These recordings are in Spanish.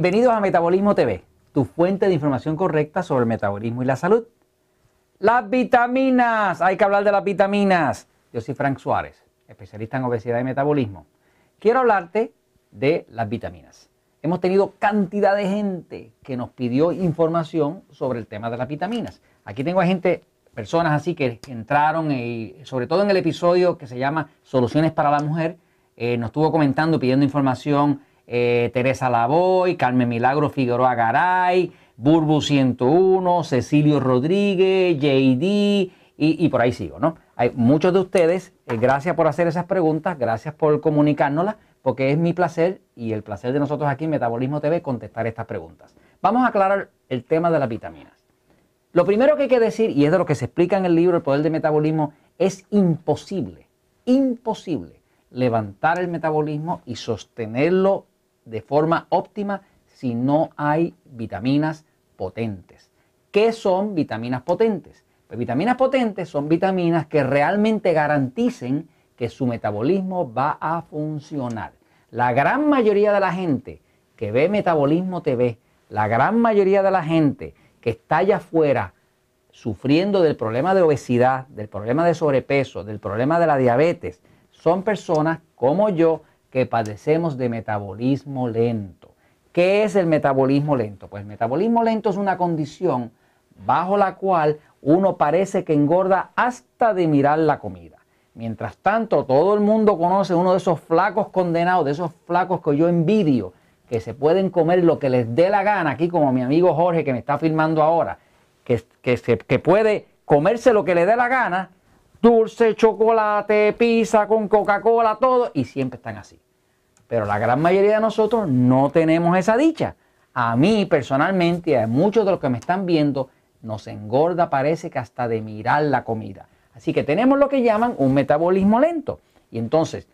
Bienvenidos a Metabolismo TV, tu fuente de información correcta sobre el metabolismo y la salud. Las vitaminas, hay que hablar de las vitaminas. Yo soy Frank Suárez, especialista en obesidad y metabolismo. Quiero hablarte de las vitaminas. Hemos tenido cantidad de gente que nos pidió información sobre el tema de las vitaminas. Aquí tengo a gente, personas así que entraron, y sobre todo en el episodio que se llama Soluciones para la Mujer, eh, nos estuvo comentando, pidiendo información eh, Teresa Lavoy, Carmen Milagro Figueroa Garay, Burbu 101, Cecilio Rodríguez, JD y, por ahí sigo, ¿no? Hay muchos de ustedes, eh, gracias por hacer esas preguntas, gracias por comunicárnoslas, porque es mi placer y el placer de nosotros aquí en Metabolismo TV contestar estas preguntas. Vamos a aclarar el tema de las vitaminas. Lo primero que hay que decir, y es de lo que se explica en el libro El Poder del Metabolismo, es imposible, imposible levantar el metabolismo y sostenerlo de forma óptima si no hay vitaminas potentes. ¿Qué son vitaminas potentes? Pues vitaminas potentes son vitaminas que realmente garanticen que su metabolismo va a funcionar. La gran mayoría de la gente que ve Metabolismo TV, la gran mayoría de la gente que está allá afuera sufriendo del problema de obesidad, del problema de sobrepeso, del problema de la diabetes, son personas como yo que padecemos de metabolismo lento. ¿Qué es el metabolismo lento? Pues el metabolismo lento es una condición bajo la cual uno parece que engorda hasta de mirar la comida. Mientras tanto, todo el mundo conoce uno de esos flacos condenados, de esos flacos que yo envidio, que se pueden comer lo que les dé la gana, aquí como mi amigo Jorge que me está filmando ahora, que, que, que puede comerse lo que le dé la gana dulce, chocolate, pizza con Coca-Cola, todo, y siempre están así. Pero la gran mayoría de nosotros no tenemos esa dicha. A mí personalmente y a muchos de los que me están viendo, nos engorda, parece que hasta de mirar la comida. Así que tenemos lo que llaman un metabolismo lento. Y entonces,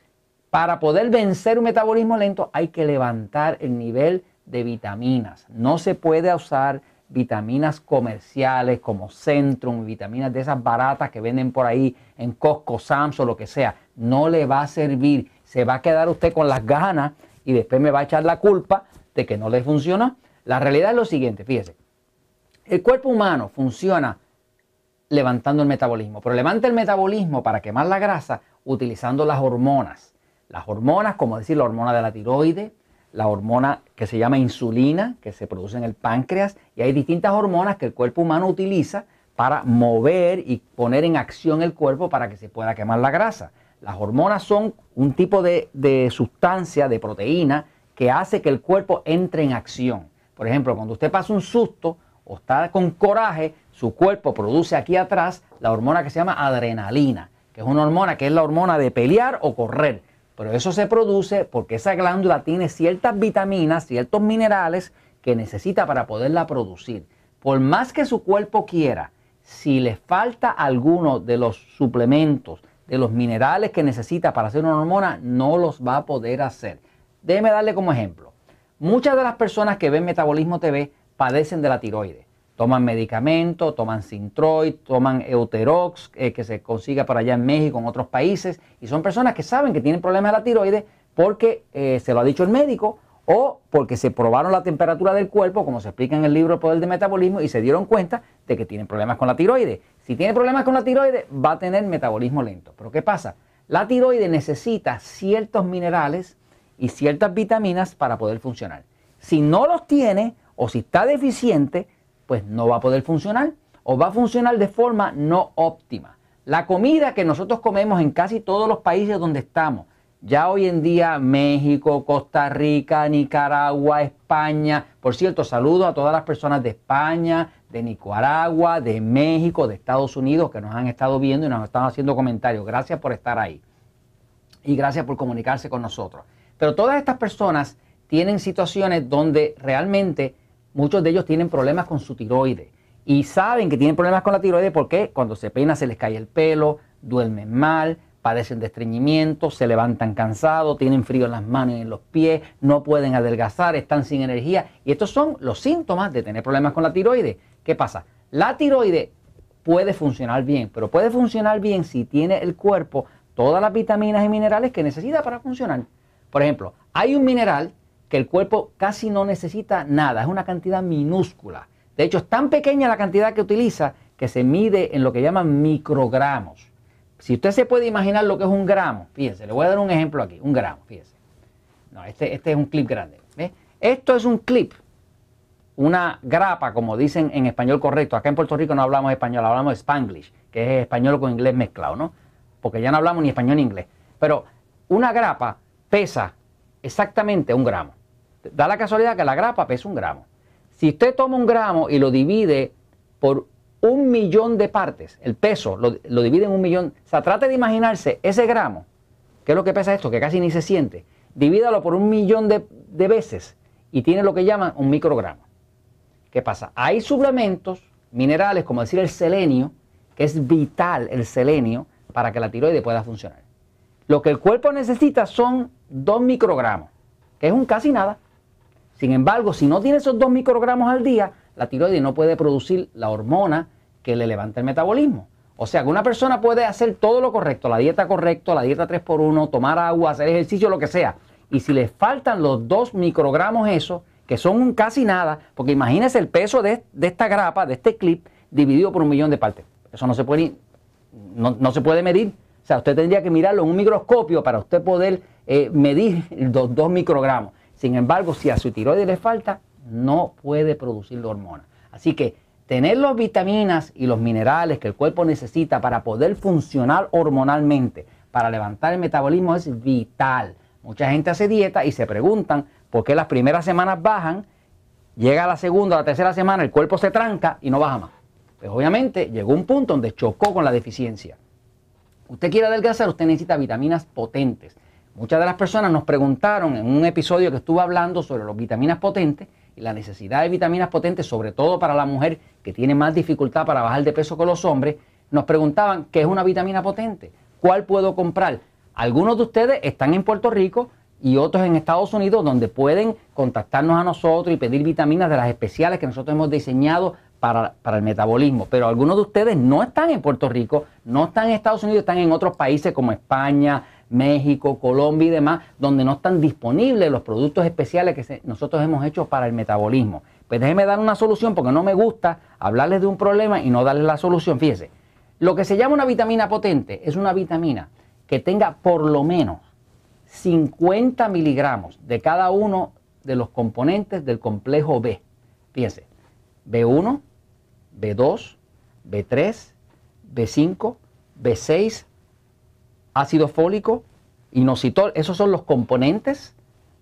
para poder vencer un metabolismo lento hay que levantar el nivel de vitaminas. No se puede usar vitaminas comerciales como Centrum, vitaminas de esas baratas que venden por ahí en Costco, Sam's o lo que sea. No le va a servir. Se va a quedar usted con las ganas y después me va a echar la culpa de que no le funciona. La realidad es lo siguiente, fíjese. El cuerpo humano funciona levantando el metabolismo, pero levanta el metabolismo para quemar la grasa utilizando las hormonas. Las hormonas, como decir la hormona de la tiroides, la hormona que se llama insulina, que se produce en el páncreas, y hay distintas hormonas que el cuerpo humano utiliza para mover y poner en acción el cuerpo para que se pueda quemar la grasa. Las hormonas son un tipo de, de sustancia, de proteína, que hace que el cuerpo entre en acción. Por ejemplo, cuando usted pasa un susto o está con coraje, su cuerpo produce aquí atrás la hormona que se llama adrenalina, que es una hormona que es la hormona de pelear o correr. Pero eso se produce porque esa glándula tiene ciertas vitaminas, ciertos minerales que necesita para poderla producir. Por más que su cuerpo quiera, si le falta alguno de los suplementos, de los minerales que necesita para hacer una hormona, no los va a poder hacer. Déjeme darle como ejemplo. Muchas de las personas que ven Metabolismo TV padecen de la tiroides toman medicamentos, toman Sintroid, toman Euterox, eh, que se consigue para allá en México, en otros países, y son personas que saben que tienen problemas de la tiroides porque eh, se lo ha dicho el médico o porque se probaron la temperatura del cuerpo, como se explica en el libro El Poder del Metabolismo, y se dieron cuenta de que tienen problemas con la tiroides. Si tiene problemas con la tiroides, va a tener metabolismo lento. Pero ¿qué pasa? La tiroides necesita ciertos minerales y ciertas vitaminas para poder funcionar. Si no los tiene o si está deficiente, pues no va a poder funcionar o va a funcionar de forma no óptima. La comida que nosotros comemos en casi todos los países donde estamos, ya hoy en día México, Costa Rica, Nicaragua, España, por cierto, saludo a todas las personas de España, de Nicaragua, de México, de Estados Unidos que nos han estado viendo y nos están haciendo comentarios. Gracias por estar ahí y gracias por comunicarse con nosotros. Pero todas estas personas tienen situaciones donde realmente muchos de ellos tienen problemas con su tiroides y saben que tienen problemas con la tiroides porque cuando se peina se les cae el pelo, duermen mal, padecen de estreñimiento, se levantan cansados, tienen frío en las manos y en los pies, no pueden adelgazar, están sin energía. Y estos son los síntomas de tener problemas con la tiroides. ¿Qué pasa? La tiroides puede funcionar bien, pero puede funcionar bien si tiene el cuerpo todas las vitaminas y minerales que necesita para funcionar. Por ejemplo, hay un mineral que el cuerpo casi no necesita nada, es una cantidad minúscula. De hecho, es tan pequeña la cantidad que utiliza que se mide en lo que llaman microgramos. Si usted se puede imaginar lo que es un gramo, fíjense, le voy a dar un ejemplo aquí, un gramo, fíjense. No, este, este es un clip grande. Esto es un clip, una grapa, como dicen en español correcto. Acá en Puerto Rico no hablamos español, hablamos spanglish, que es español con inglés mezclado, ¿no? Porque ya no hablamos ni español ni inglés. Pero una grapa pesa exactamente un gramo. Da la casualidad que la grapa pesa un gramo. Si usted toma un gramo y lo divide por un millón de partes, el peso lo, divide en un millón, o sea, trate de imaginarse ese gramo, que es lo que pesa esto, que casi ni se siente, divídalo por un millón de, veces y tiene lo que llaman un microgramo. ¿Qué pasa? Hay suplementos minerales, como decir el selenio, que es vital el selenio para que la tiroide pueda funcionar. Lo que el cuerpo necesita son 2 microgramos, que es un casi nada. Sin embargo, si no tiene esos 2 microgramos al día, la tiroides no puede producir la hormona que le levanta el metabolismo. O sea que una persona puede hacer todo lo correcto, la dieta correcta, la dieta 3x1, tomar agua, hacer ejercicio, lo que sea. Y si le faltan los 2 microgramos eso, que son un casi nada, porque imagínese el peso de, esta grapa, de este clip, dividido por un millón de partes. Eso no se puede, no, no se puede medir. O sea, usted tendría que mirarlo en un microscopio para usted poder eh, medir los 2 microgramos. Sin embargo, si a su tiroides le falta, no puede producir la hormona. Así que tener las vitaminas y los minerales que el cuerpo necesita para poder funcionar hormonalmente, para levantar el metabolismo es vital. Mucha gente hace dieta y se preguntan por qué las primeras semanas bajan, llega la segunda, la tercera semana, el cuerpo se tranca y no baja más. Pues obviamente llegó un punto donde chocó con la deficiencia. Usted quiere adelgazar, usted necesita vitaminas potentes. Muchas de las personas nos preguntaron en un episodio que estuve hablando sobre las vitaminas potentes y la necesidad de vitaminas potentes, sobre todo para la mujer que tiene más dificultad para bajar de peso que los hombres, nos preguntaban qué es una vitamina potente, cuál puedo comprar. Algunos de ustedes están en Puerto Rico y otros en Estados Unidos donde pueden contactarnos a nosotros y pedir vitaminas de las especiales que nosotros hemos diseñado para, el metabolismo. Pero algunos de ustedes no están en Puerto Rico, no están en Estados Unidos, están en otros países como España, México, Colombia y demás, donde no están disponibles los productos especiales que nosotros hemos hecho para el metabolismo. Pues déjeme dar una solución porque no me gusta hablarles de un problema y no darles la solución. Fíjese, lo que se llama una vitamina potente es una vitamina que tenga por lo menos 50 miligramos de cada uno de los componentes del complejo B. Fíjense, B1, B2, B3, B5, B6, ácido fólico, inositol. Esos son los componentes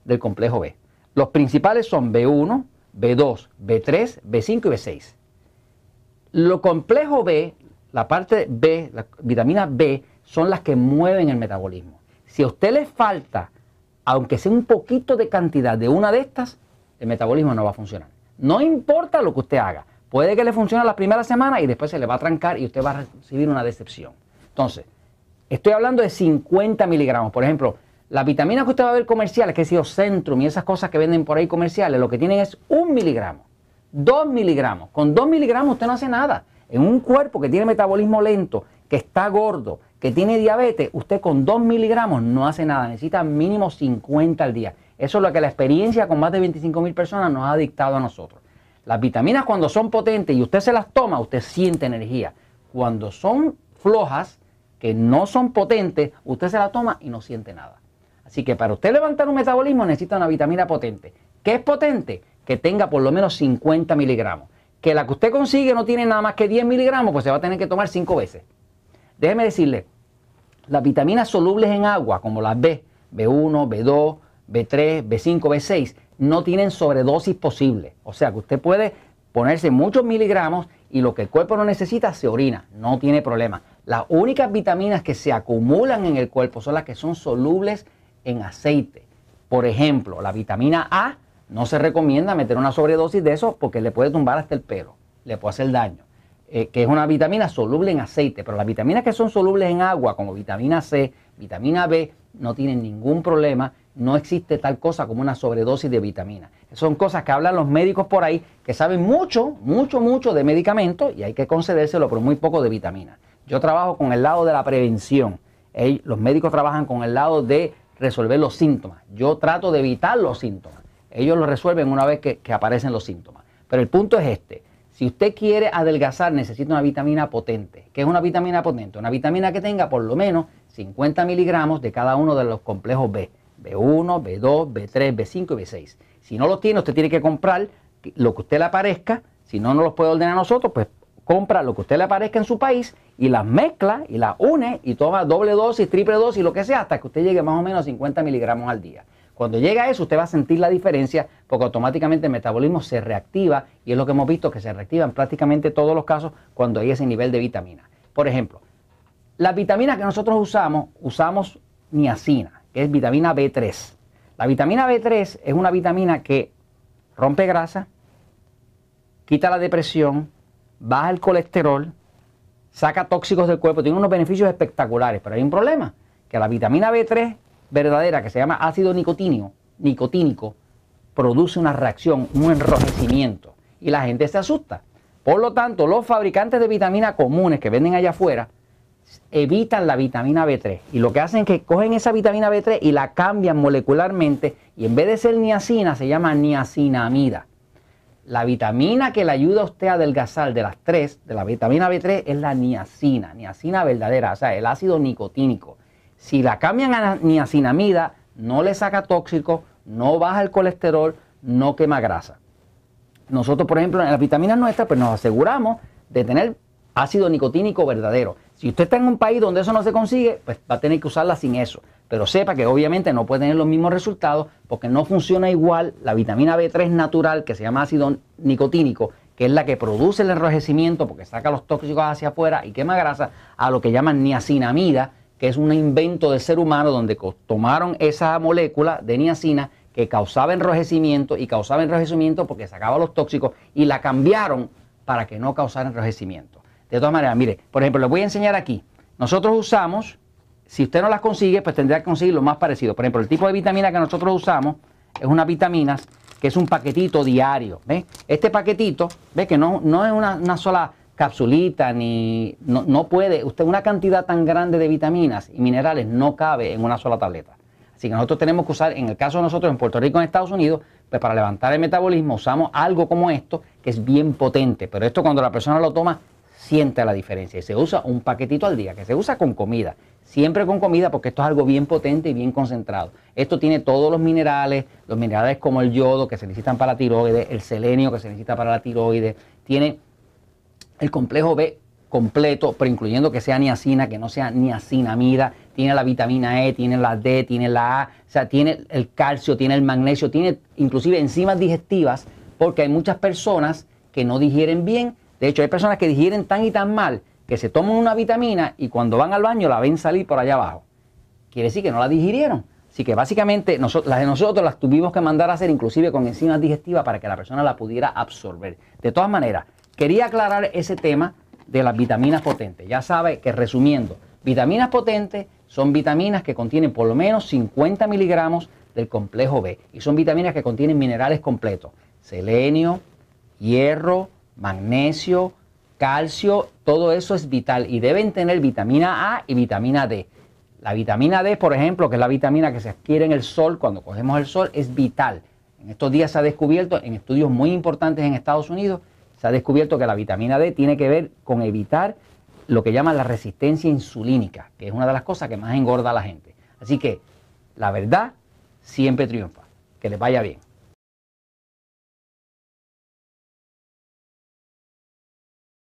del complejo B. Los principales son B1, B2, B3, B5 y B6. Lo complejo B, la parte B, la vitamina B, son las que mueven el metabolismo. Si a usted le falta, aunque sea un poquito de cantidad de una de estas, el metabolismo no va a funcionar. No importa lo que usted haga. Puede que le funcione la primera semana y después se le va a trancar y usted va a recibir una decepción. Entonces, estoy hablando de 50 miligramos. Por ejemplo, las vitaminas que usted va a ver comerciales, que es Centrum y esas cosas que venden por ahí comerciales, lo que tienen es un miligramo, dos miligramos. Con dos miligramos usted no hace nada. En un cuerpo que tiene metabolismo lento, que está gordo, que tiene diabetes, usted con dos miligramos no hace nada. Necesita mínimo 50 al día. Eso es lo que la experiencia con más de 25 mil personas nos ha dictado a nosotros. Las vitaminas cuando son potentes y usted se las toma, usted siente energía. Cuando son flojas, que no son potentes, usted se las toma y no siente nada. Así que para usted levantar un metabolismo necesita una vitamina potente. ¿Qué es potente? Que tenga por lo menos 50 miligramos. Que la que usted consigue no tiene nada más que 10 miligramos, pues se va a tener que tomar 5 veces. Déjeme decirle, las vitaminas solubles en agua, como las B, B1, B2, B3, B5, B6, no tienen sobredosis posible. O sea que usted puede ponerse muchos miligramos y lo que el cuerpo no necesita se orina, no tiene problema. Las únicas vitaminas que se acumulan en el cuerpo son las que son solubles en aceite. Por ejemplo, la vitamina A no se recomienda meter una sobredosis de eso porque le puede tumbar hasta el pelo, le puede hacer daño. Eh, que es una vitamina soluble en aceite, pero las vitaminas que son solubles en agua, como vitamina C, vitamina B, no tienen ningún problema, no existe tal cosa como una sobredosis de vitamina. Son cosas que hablan los médicos por ahí que saben mucho, mucho, mucho de medicamentos y hay que concedérselo, pero muy poco de vitamina. Yo trabajo con el lado de la prevención. los médicos trabajan con el lado de resolver los síntomas. Yo trato de evitar los síntomas. ellos lo resuelven una vez que, que aparecen los síntomas. Pero el punto es este. Si usted quiere adelgazar, necesita una vitamina potente. ¿Qué es una vitamina potente? Una vitamina que tenga por lo menos 50 miligramos de cada uno de los complejos B. B1, B2, B3, B5 y B6. Si no los tiene, usted tiene que comprar lo que usted le aparezca. Si no, no los puede ordenar a nosotros, pues compra lo que usted le aparezca en su país y las mezcla y las une y toma doble dosis, triple dosis, lo que sea, hasta que usted llegue más o menos a 50 miligramos al día. Cuando llega a eso, usted va a sentir la diferencia porque automáticamente el metabolismo se reactiva y es lo que hemos visto que se reactiva en prácticamente todos los casos cuando hay ese nivel de vitamina. Por ejemplo, las vitaminas que nosotros usamos, usamos niacina, que es vitamina B3. La vitamina B3 es una vitamina que rompe grasa, quita la depresión, baja el colesterol, saca tóxicos del cuerpo, tiene unos beneficios espectaculares, pero hay un problema, que la vitamina B3 verdadera, que se llama ácido nicotínico, produce una reacción, un enrojecimiento, y la gente se asusta. Por lo tanto, los fabricantes de vitamina comunes que venden allá afuera evitan la vitamina B3 y lo que hacen es que cogen esa vitamina B3 y la cambian molecularmente y en vez de ser niacina se llama niacinamida. La vitamina que le ayuda a usted a adelgazar de las tres, de la vitamina B3, es la niacina, niacina verdadera, o sea, el ácido nicotínico. Si la cambian a niacinamida, no le saca tóxico, no baja el colesterol, no quema grasa. Nosotros, por ejemplo, en las vitaminas nuestras, pues nos aseguramos de tener ácido nicotínico verdadero. Si usted está en un país donde eso no se consigue, pues va a tener que usarla sin eso. Pero sepa que obviamente no puede tener los mismos resultados porque no funciona igual la vitamina B3 natural, que se llama ácido nicotínico, que es la que produce el enrojecimiento porque saca los tóxicos hacia afuera y quema grasa, a lo que llaman niacinamida, que es un invento del ser humano donde tomaron esa molécula de niacina que causaba enrojecimiento y causaba enrojecimiento porque sacaba los tóxicos y la cambiaron para que no causara enrojecimiento. De todas maneras, mire, por ejemplo, les voy a enseñar aquí. Nosotros usamos, si usted no las consigue, pues tendría que conseguir lo más parecido. Por ejemplo, el tipo de vitamina que nosotros usamos es una vitamina que es un paquetito diario. ¿ve? Este paquetito, ve que no, no es una, sola capsulita, ni no, no, puede, usted una cantidad tan grande de vitaminas y minerales no cabe en una sola tableta. Así que nosotros tenemos que usar, en el caso de nosotros en Puerto Rico, en Estados Unidos, pues para levantar el metabolismo usamos algo como esto, que es bien potente, pero esto cuando la persona lo toma siente la diferencia. Y se usa un paquetito al día, que se usa con comida. Siempre con comida porque esto es algo bien potente y bien concentrado. Esto tiene todos los minerales, los minerales como el yodo que se necesitan para la tiroides, el selenio que se necesita para la tiroides, tiene el complejo B completo, pero incluyendo que sea niacina, que no sea niacinamida, tiene la vitamina E, tiene la D, tiene la A, o sea, tiene el calcio, tiene el magnesio, tiene inclusive enzimas digestivas, porque hay muchas personas que no digieren bien de hecho, hay personas que digieren tan y tan mal que se toman una vitamina y cuando van al baño la ven salir por allá abajo. Quiere decir que no la digirieron. Así que básicamente las de nosotros las tuvimos que mandar a hacer inclusive con enzimas digestivas para que la persona la pudiera absorber. De todas maneras, quería aclarar ese tema de las vitaminas potentes. Ya sabe que resumiendo, vitaminas potentes son vitaminas que contienen por lo menos 50 miligramos del complejo B y son vitaminas que contienen minerales completos, selenio, hierro, magnesio, calcio, todo eso es vital y deben tener vitamina A y vitamina D. La vitamina D, por ejemplo, que es la vitamina que se adquiere en el sol cuando cogemos el sol, es vital. En estos días se ha descubierto, en estudios muy importantes en Estados Unidos, se ha descubierto que la vitamina D tiene que ver con evitar lo que llaman la resistencia insulínica, que es una de las cosas que más engorda a la gente. Así que la verdad siempre triunfa. Que les vaya bien.